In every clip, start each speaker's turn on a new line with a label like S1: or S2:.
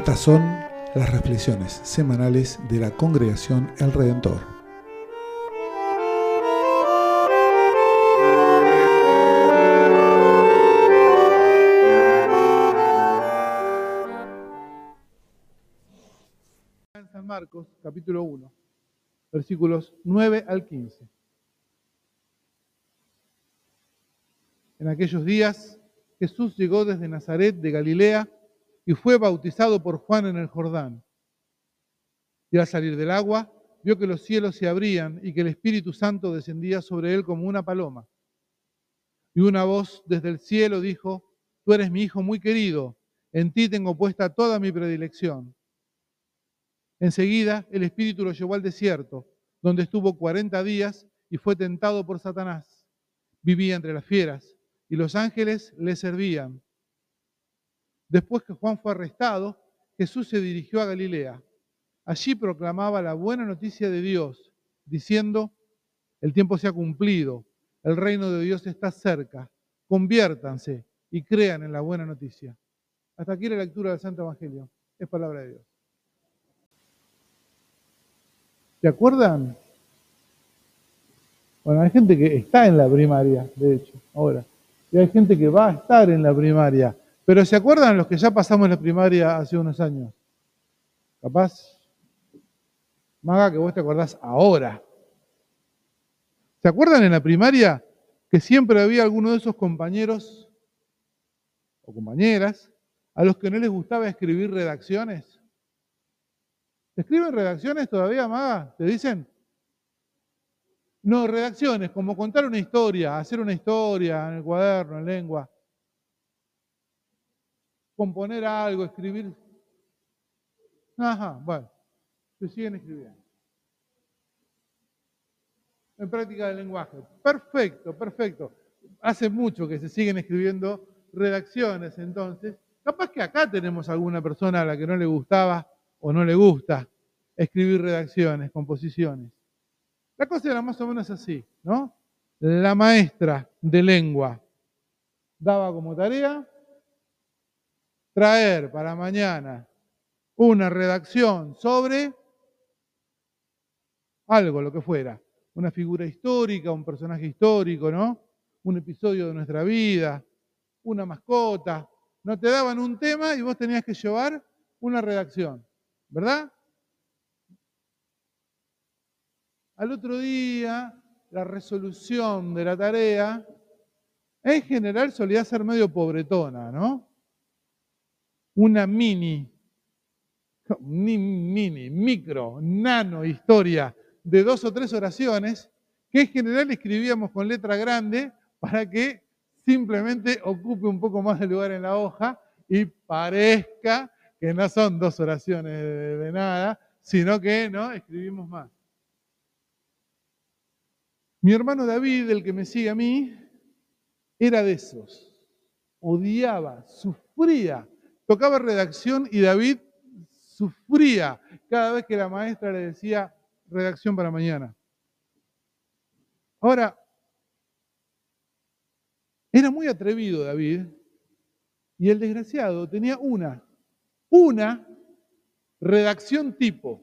S1: Estas son las reflexiones semanales de la congregación El Redentor.
S2: San Marcos, capítulo 1, versículos 9 al 15. En aquellos días Jesús llegó desde Nazaret de Galilea y fue bautizado por Juan en el Jordán. Y al salir del agua, vio que los cielos se abrían y que el Espíritu Santo descendía sobre él como una paloma. Y una voz desde el cielo dijo, Tú eres mi Hijo muy querido, en ti tengo puesta toda mi predilección. Enseguida el Espíritu lo llevó al desierto, donde estuvo cuarenta días y fue tentado por Satanás. Vivía entre las fieras y los ángeles le servían. Después que Juan fue arrestado, Jesús se dirigió a Galilea. Allí proclamaba la buena noticia de Dios, diciendo, el tiempo se ha cumplido, el reino de Dios está cerca, conviértanse y crean en la buena noticia. Hasta aquí la lectura del Santo Evangelio. Es palabra de Dios. ¿Se acuerdan? Bueno, hay gente que está en la primaria, de hecho, ahora. Y hay gente que va a estar en la primaria. Pero ¿se acuerdan los que ya pasamos la primaria hace unos años? Capaz, Maga, que vos te acordás ahora. ¿Se acuerdan en la primaria que siempre había alguno de esos compañeros o compañeras a los que no les gustaba escribir redacciones? ¿Te escriben redacciones todavía, Maga? ¿Te dicen? No, redacciones, como contar una historia, hacer una historia en el cuaderno, en lengua. Componer algo, escribir. Ajá, bueno, se siguen escribiendo. En práctica del lenguaje. Perfecto, perfecto. Hace mucho que se siguen escribiendo redacciones, entonces. Capaz que acá tenemos alguna persona a la que no le gustaba o no le gusta escribir redacciones, composiciones. La cosa era más o menos así, ¿no? La maestra de lengua daba como tarea traer para mañana una redacción sobre algo, lo que fuera, una figura histórica, un personaje histórico, ¿no? Un episodio de nuestra vida, una mascota. No te daban un tema y vos tenías que llevar una redacción, ¿verdad? Al otro día, la resolución de la tarea, en general solía ser medio pobretona, ¿no? Una mini, mini, micro, nano historia de dos o tres oraciones que en general escribíamos con letra grande para que simplemente ocupe un poco más de lugar en la hoja y parezca que no son dos oraciones de, nada, sino que no escribimos más. Mi hermano David, el que me sigue a mí, era de esos. Odiaba, sufría. Tocaba redacción y David sufría cada vez que la maestra le decía redacción para mañana. Ahora, era muy atrevido David y el desgraciado tenía una, una redacción tipo.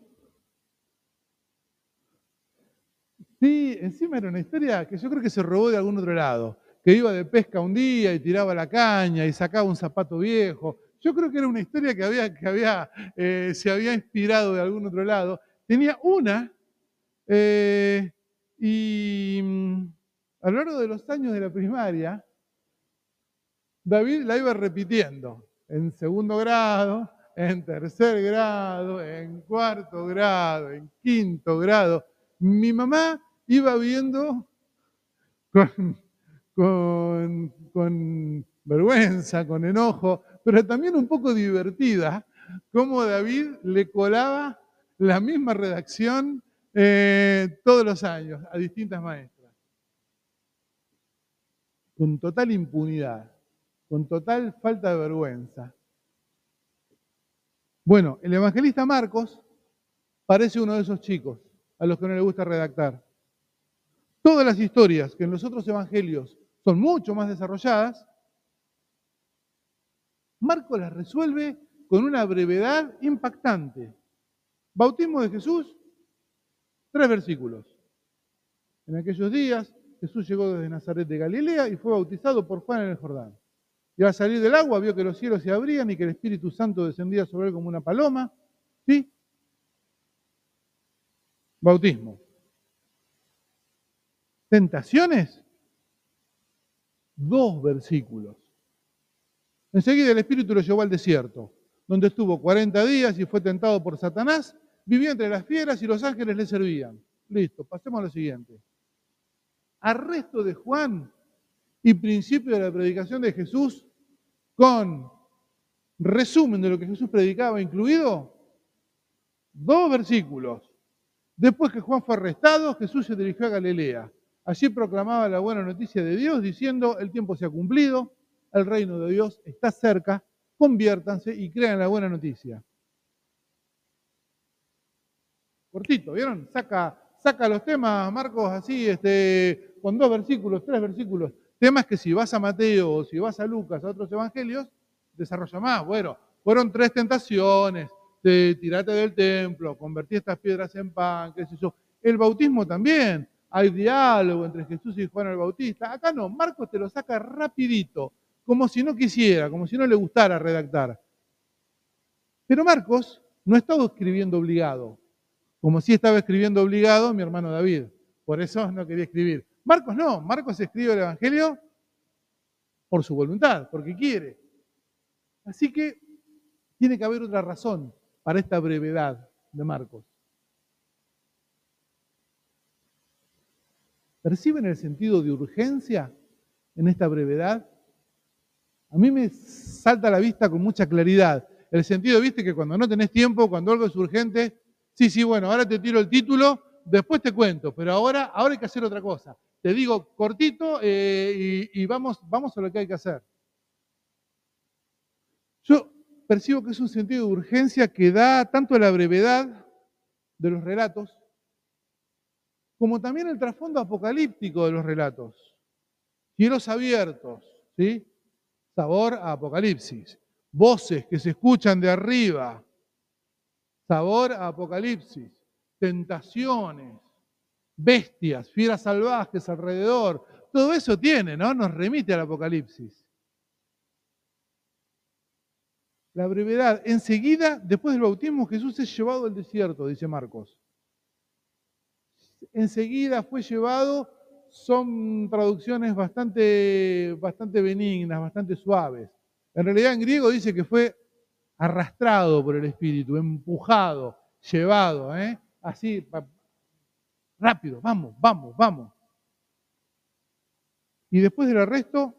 S2: Sí, encima era una historia que yo creo que se robó de algún otro lado, que iba de pesca un día y tiraba la caña y sacaba un zapato viejo. Yo creo que era una historia que, eh, se había inspirado de algún otro lado. Tenía una, eh, y mm, a lo largo de los años de la primaria, David la iba repitiendo en segundo grado, en tercer grado, en cuarto grado, en quinto grado. Mi mamá iba viendo con, vergüenza, con enojo, pero también un poco divertida, cómo David le colaba la misma redacción eh, todos los años a distintas maestras. Con total impunidad, con total falta de vergüenza. Bueno, el evangelista Marcos parece uno de esos chicos a los que no le gusta redactar. Todas las historias que en los otros evangelios son mucho más desarrolladas, Marcos las resuelve con una brevedad impactante. Bautismo de Jesús, tres versículos. En aquellos días Jesús llegó desde Nazaret de Galilea y fue bautizado por Juan en el Jordán. Y al salir del agua vio que los cielos se abrían y que el Espíritu Santo descendía sobre él como una paloma. ¿Sí? Bautismo. Tentaciones. Dos versículos. Enseguida el Espíritu lo llevó al desierto, donde estuvo 40 días y fue tentado por Satanás. Vivió entre las fieras y los ángeles le servían. Listo, pasemos a lo siguiente. Arresto de Juan y principio de la predicación de Jesús con resumen de lo que Jesús predicaba incluido, dos versículos. Después que Juan fue arrestado, Jesús se dirigió a Galilea. Allí proclamaba la buena noticia de Dios diciendo, el tiempo se ha cumplido, el reino de Dios está cerca, conviértanse y crean la buena noticia. Cortito, ¿vieron? Saca, saca los temas, Marcos, así, este, con dos versículos, tres versículos. Temas que si vas a Mateo o si vas a Lucas, a otros evangelios, desarrolla más. Bueno, fueron tres tentaciones, te tirate del templo, convertí estas piedras en pan, qué sé yo. El bautismo también, hay diálogo entre Jesús y Juan el Bautista. Acá no, Marcos te lo saca rapidito, como si no quisiera, como si no le gustara redactar. Pero Marcos no estaba escribiendo obligado, como si estaba escribiendo obligado mi hermano David. Por eso no quería escribir. Marcos no, Marcos escribe el Evangelio por su voluntad, porque quiere. Así que tiene que haber otra razón para esta brevedad de Marcos. ¿Perciben el sentido de urgencia en esta brevedad? A mí me salta a la vista con mucha claridad. El sentido, viste, que cuando no tenés tiempo, cuando algo es urgente, sí, sí, bueno, ahora te tiro el título, después te cuento, pero ahora, ahora hay que hacer otra cosa. Te digo cortito eh, y, vamos, vamos a lo que hay que hacer. Yo percibo que es un sentido de urgencia que da tanto la brevedad de los relatos, como también el trasfondo apocalíptico de los relatos. Cielos abiertos, ¿sí? Sabor a Apocalipsis. Voces que se escuchan de arriba. Sabor a Apocalipsis. Tentaciones. Bestias, fieras salvajes alrededor. Todo eso tiene, ¿no? Nos remite al Apocalipsis. La brevedad. Enseguida, después del bautismo, Jesús es llevado al desierto, dice Marcos enseguida fue llevado, son traducciones bastante, bastante benignas, bastante suaves. En realidad en griego dice que fue arrastrado por el Espíritu, empujado, llevado, ¿eh? así, rápido, vamos, vamos, vamos. Y después del arresto,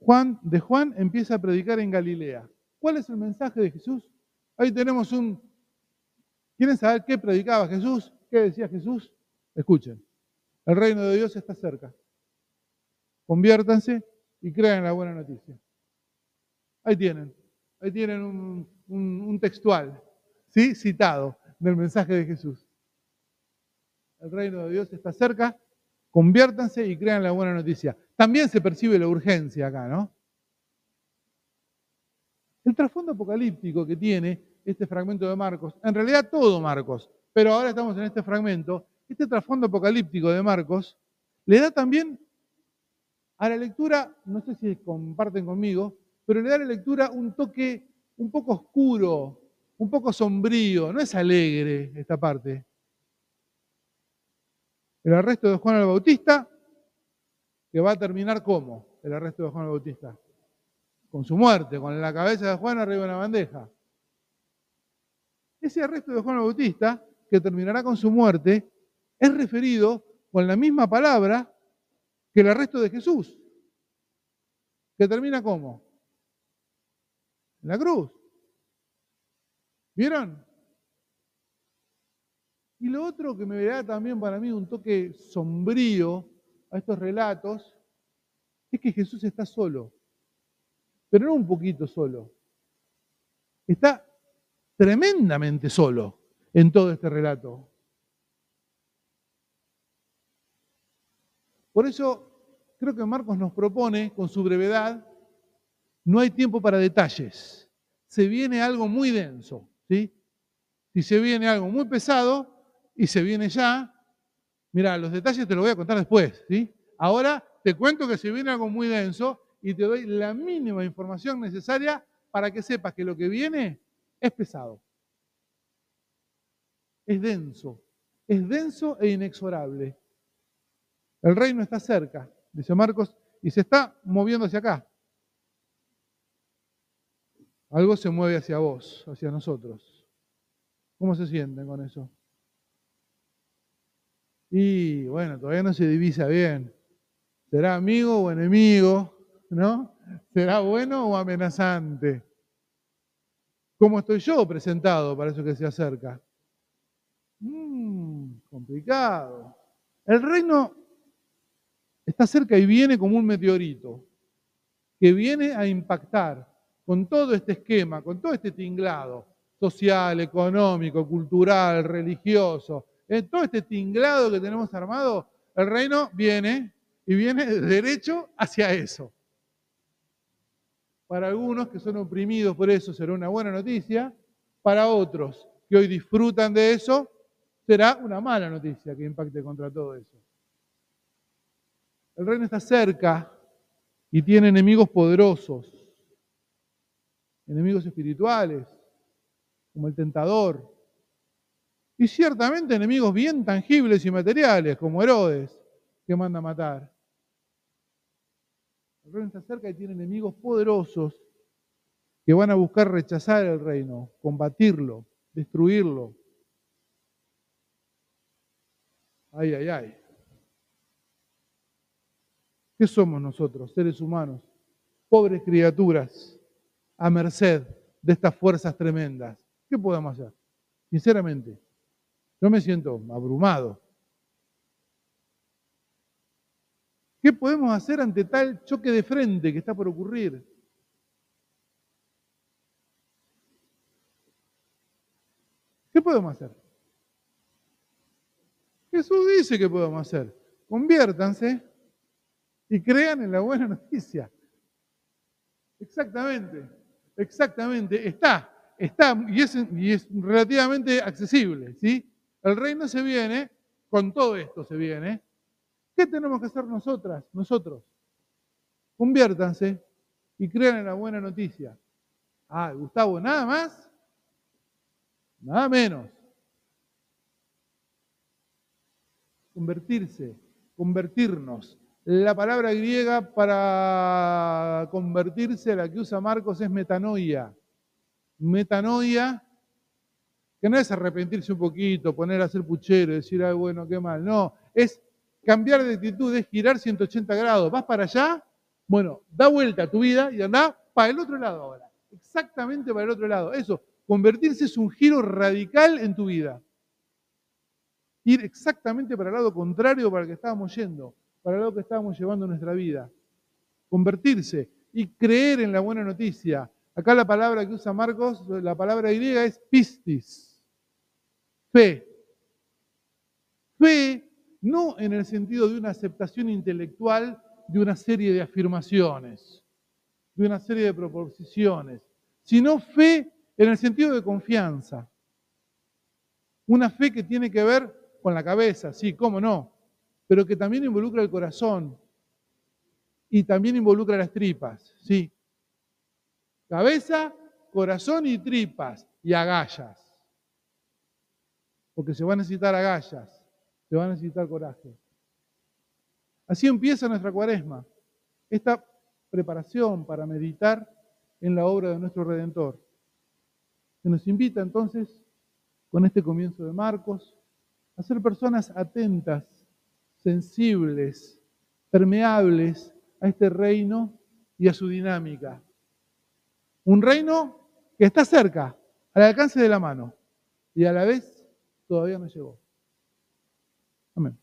S2: Juan, de Juan empieza a predicar en Galilea. ¿Cuál es el mensaje de Jesús? Ahí tenemos un... ¿Quieren saber qué predicaba Jesús? ¿Qué decía Jesús? Escuchen, el reino de Dios está cerca. Conviértanse y crean la buena noticia. Ahí tienen, ahí tienen un, textual, ¿sí? Citado del mensaje de Jesús. El reino de Dios está cerca, conviértanse y crean la buena noticia. También se percibe la urgencia acá, ¿no? El trasfondo apocalíptico que tiene este fragmento de Marcos, en realidad todo Marcos, pero ahora estamos en este fragmento, este trasfondo apocalíptico de Marcos le da también a la lectura, no sé si comparten conmigo, pero le da a la lectura un toque un poco oscuro, un poco sombrío, no es alegre esta parte. El arresto de Juan el Bautista, que va a terminar como el arresto de Juan el Bautista, con su muerte, con la cabeza de Juan arriba de una bandeja. Ese arresto de Juan el Bautista que terminará con su muerte, es referido con la misma palabra que el arresto de Jesús, que termina como? En la cruz. ¿Vieron? Y lo otro que me da también para mí un toque sombrío a estos relatos es que Jesús está solo, pero no un poquito solo, está tremendamente solo en todo este relato. Por eso creo que Marcos nos propone, con su brevedad, no hay tiempo para detalles. se viene algo muy denso, ¿sí? Si se viene algo muy pesado y se viene ya, mira, los detalles te los voy a contar después, ¿sí? Ahora te cuento que se viene algo muy denso y te doy la mínima información necesaria para que sepas que lo que viene es pesado. Es denso, es denso e inexorable. El reino está cerca, dice Marcos, y se está moviendo hacia acá. Algo se mueve hacia vos, hacia nosotros. ¿Cómo se sienten con eso? Y bueno, todavía no se divisa bien. ¿Será amigo o enemigo? ¿No? ¿Será bueno o amenazante? ¿Cómo estoy yo presentado para eso que se acerca? Mmm, complicado. El reino está cerca y viene como un meteorito que viene a impactar con todo este esquema, con todo este tinglado social, económico, cultural, religioso, en todo este tinglado que tenemos armado, el reino viene y viene derecho hacia eso. Para algunos que son oprimidos por eso será una buena noticia, para otros que hoy disfrutan de eso, será una mala noticia que impacte contra todo eso. El reino está cerca y tiene enemigos poderosos, enemigos espirituales, como el tentador, y ciertamente enemigos bien tangibles y materiales, como Herodes, que manda a matar. El reino está cerca y tiene enemigos poderosos que van a buscar rechazar el reino, combatirlo, destruirlo. Ay, ay, ay. ¿Qué somos nosotros, seres humanos? Pobres criaturas, a merced de estas fuerzas tremendas. ¿Qué podemos hacer? Sinceramente, yo me siento abrumado. ¿Qué podemos hacer ante tal choque de frente que está por ocurrir? ¿Qué podemos hacer? Jesús dice que podemos hacer. Conviértanse y crean en la buena noticia. Exactamente, exactamente. Está, está y es, relativamente accesible, ¿sí? El reino se viene, con todo esto se viene. ¿Qué tenemos que hacer nosotras, nosotros? Conviértanse y crean en la buena noticia. Ah, Gustavo, nada más, nada menos. Convertirse, convertirnos. La palabra griega para convertirse, la que usa Marcos, es metanoia. Metanoia que no es arrepentirse un poquito, poner a hacer puchero, decir, ay, bueno, qué mal. No, es cambiar de actitud, es girar 180 grados. Vas para allá, bueno, da vuelta a tu vida y anda para el otro lado ahora. Exactamente para el otro lado. Eso, convertirse es un giro radical en tu vida. Ir exactamente para el lado contrario para el que estábamos yendo, para lado que estábamos llevando nuestra vida. Convertirse y creer en la buena noticia. Acá la palabra que usa Marcos, la palabra griega es pistis Fe. Fe no en el sentido de una aceptación intelectual de una serie de afirmaciones, de una serie de proposiciones, sino fe en el sentido de confianza. Una fe que tiene que ver con la cabeza, sí, cómo no, pero que también involucra el corazón y también involucra las tripas, sí. Cabeza, corazón y tripas y agallas porque se va a necesitar agallas, se va a necesitar coraje. Así empieza nuestra cuaresma, esta preparación para meditar en la obra de nuestro Redentor. Se nos invita entonces, con este comienzo de Marcos, a ser personas atentas, sensibles, permeables a este reino y a su dinámica. Un reino que está cerca, al alcance de la mano, y a la vez todavía no llegó. Amén.